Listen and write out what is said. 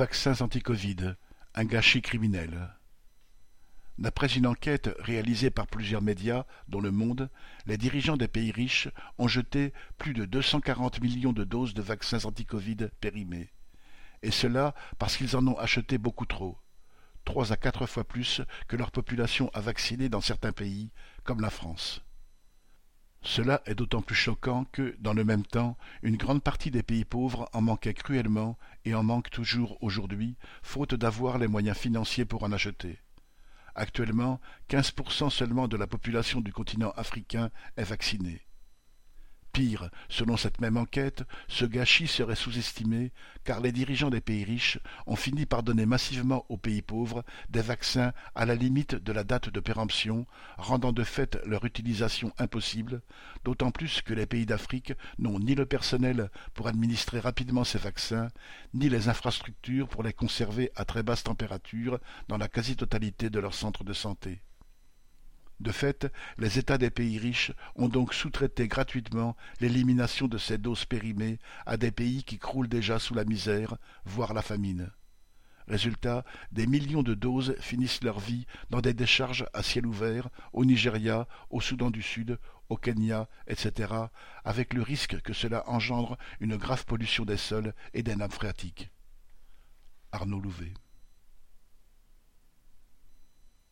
Vaccins anti-Covid, un gâchis criminel. D'après une enquête réalisée par plusieurs médias, dont Le Monde, les dirigeants des pays riches ont jeté plus de 240 millions de doses de vaccins anti-Covid périmés. Et cela parce qu'ils en ont acheté beaucoup trop. Trois à quatre fois plus que leur population a vacciné dans certains pays, comme la France. Cela est d'autant plus choquant que, dans le même temps, une grande partie des pays pauvres en manquaient cruellement et en manquent toujours aujourd'hui, faute d'avoir les moyens financiers pour en acheter. Actuellement, quinze pour cent seulement de la population du continent africain est vaccinée. Pire, selon cette même enquête, ce gâchis serait sous-estimé car les dirigeants des pays riches ont fini par donner massivement aux pays pauvres des vaccins à la limite de la date de péremption, rendant de fait leur utilisation impossible, d'autant plus que les pays d'Afrique n'ont ni le personnel pour administrer rapidement ces vaccins, ni les infrastructures pour les conserver à très basse température dans la quasi-totalité de leurs centres de santé. De fait, les États des pays riches ont donc sous-traité gratuitement l'élimination de ces doses périmées à des pays qui croulent déjà sous la misère, voire la famine. Résultat, des millions de doses finissent leur vie dans des décharges à ciel ouvert au Nigeria, au Soudan du Sud, au Kenya, etc., avec le risque que cela engendre une grave pollution des sols et des nappes phréatiques. Arnaud Louvet